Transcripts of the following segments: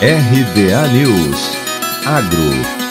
RBA News. Agro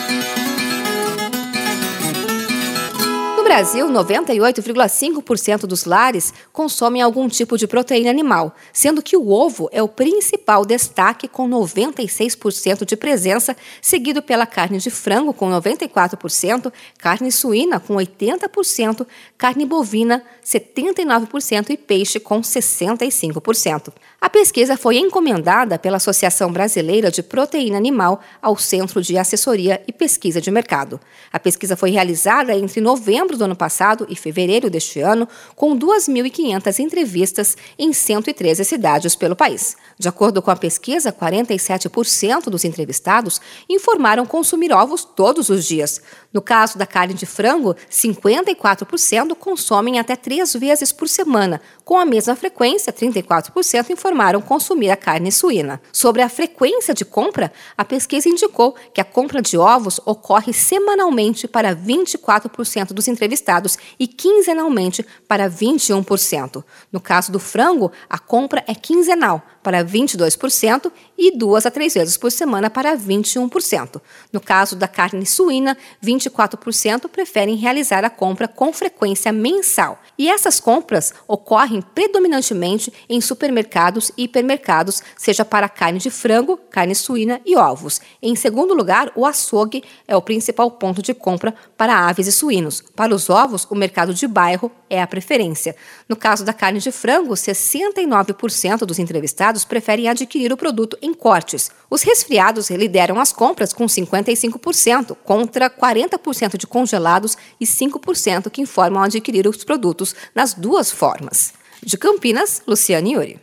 Brasil, 98,5% dos lares consomem algum tipo de proteína animal, sendo que o ovo é o principal destaque, com 96% de presença, seguido pela carne de frango, com 94%, carne suína, com 80%, carne bovina, 79% e peixe, com 65%. A pesquisa foi encomendada pela Associação Brasileira de Proteína Animal ao Centro de Assessoria e Pesquisa de Mercado. A pesquisa foi realizada entre novembro do ano passado e fevereiro deste ano, com 2.500 entrevistas em 113 cidades pelo país. De acordo com a pesquisa, 47% dos entrevistados informaram consumir ovos todos os dias. No caso da carne de frango, 54% consomem até três vezes por semana. Com a mesma frequência, 34% informaram consumir a carne suína. Sobre a frequência de compra, a pesquisa indicou que a compra de ovos ocorre semanalmente para 24% dos entrevistados entrevistados e quinzenalmente para 21%. No caso do frango, a compra é quinzenal para 22% e duas a três vezes por semana para 21%. No caso da carne suína, 24% preferem realizar a compra com frequência mensal. E essas compras ocorrem predominantemente em supermercados e hipermercados, seja para carne de frango, carne suína e ovos. Em segundo lugar, o açougue é o principal ponto de compra para aves e suínos. Para os ovos, o mercado de bairro é a preferência. No caso da carne de frango, 69% dos entrevistados preferem adquirir o produto em cortes. Os resfriados lideram as compras com 55%, contra 40% de congelados e 5% que informam adquirir os produtos nas duas formas. De Campinas, Luciane Yuri.